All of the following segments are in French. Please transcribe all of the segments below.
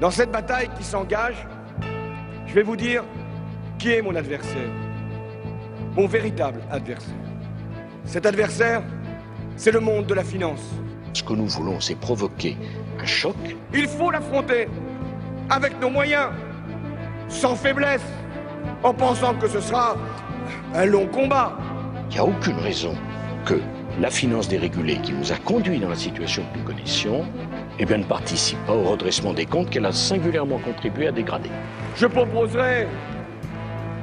Dans cette bataille qui s'engage, je vais vous dire qui est mon adversaire. Mon véritable adversaire. Cet adversaire, c'est le monde de la finance. Ce que nous voulons, c'est provoquer un choc. Il faut l'affronter avec nos moyens, sans faiblesse, en pensant que ce sera un long combat. Il n'y a aucune raison que la finance dérégulée qui nous a conduits dans la situation que nous connaissions eh bien, ne participe pas au redressement des comptes qu'elle a singulièrement contribué à dégrader. Je proposerai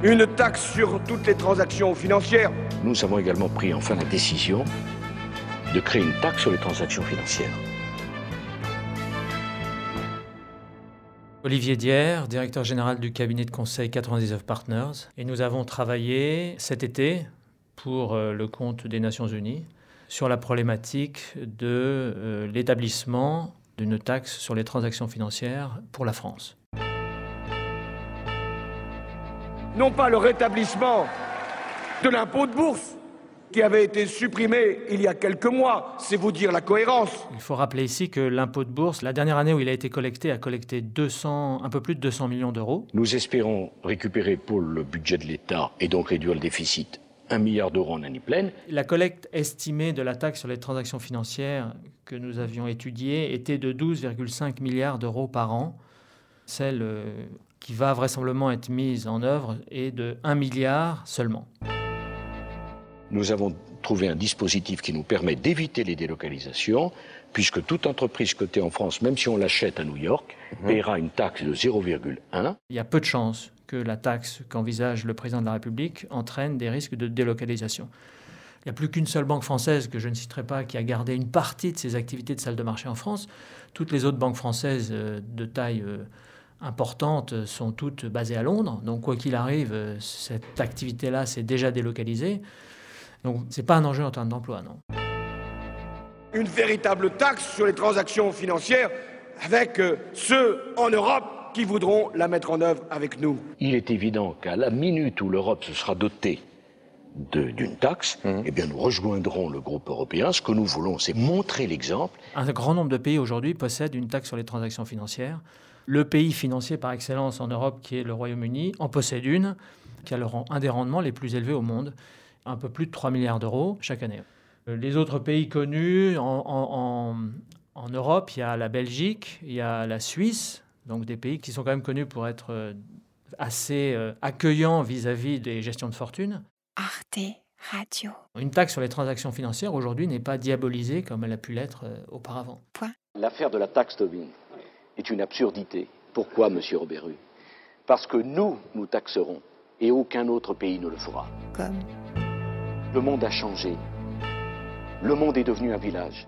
une taxe sur toutes les transactions financières. Nous avons également pris enfin la décision de créer une taxe sur les transactions financières. Olivier Dier, directeur général du cabinet de conseil 99 Partners, et nous avons travaillé cet été pour euh, le compte des Nations Unies sur la problématique de euh, l'établissement d'une taxe sur les transactions financières pour la France. Non pas le rétablissement de l'impôt de bourse qui avait été supprimé il y a quelques mois, c'est vous dire la cohérence. Il faut rappeler ici que l'impôt de bourse, la dernière année où il a été collecté, a collecté 200, un peu plus de 200 millions d'euros. Nous espérons récupérer pour le budget de l'État et donc réduire le déficit 1 milliard d'euros en année pleine. La collecte estimée de la taxe sur les transactions financières que nous avions étudiée était de 12,5 milliards d'euros par an. Celle euh, qui va vraisemblablement être mise en œuvre est de 1 milliard seulement. Nous avons trouvé un dispositif qui nous permet d'éviter les délocalisations, puisque toute entreprise cotée en France, même si on l'achète à New York, mhm. paiera une taxe de 0,1. Il y a peu de chances que la taxe qu'envisage le président de la République entraîne des risques de délocalisation. Il n'y a plus qu'une seule banque française, que je ne citerai pas, qui a gardé une partie de ses activités de salle de marché en France. Toutes les autres banques françaises euh, de taille euh, importante sont toutes basées à Londres. Donc, quoi qu'il arrive, euh, cette activité-là s'est déjà délocalisée. Donc, ce n'est pas un enjeu en termes d'emploi, non. Une véritable taxe sur les transactions financières avec ceux en Europe qui voudront la mettre en œuvre avec nous. Il est évident qu'à la minute où l'Europe se sera dotée d'une taxe, mmh. eh bien nous rejoindrons le groupe européen. Ce que nous voulons, c'est montrer l'exemple. Un grand nombre de pays aujourd'hui possèdent une taxe sur les transactions financières. Le pays financier par excellence en Europe, qui est le Royaume-Uni, en possède une qui a le rang, un des rendements les plus élevés au monde, un peu plus de 3 milliards d'euros chaque année. Euh, les autres pays connus en, en Europe, il y a la Belgique, il y a la Suisse, donc des pays qui sont quand même connus pour être euh, assez euh, accueillants vis-à-vis des gestions de fortune. Arte Radio. Une taxe sur les transactions financières aujourd'hui n'est pas diabolisée comme elle a pu l'être euh, auparavant. L'affaire de la taxe Tobin est une absurdité. Pourquoi, monsieur Roberu Parce que nous, nous taxerons et aucun autre pays ne le fera. Comme Le monde a changé. Le monde est devenu un village.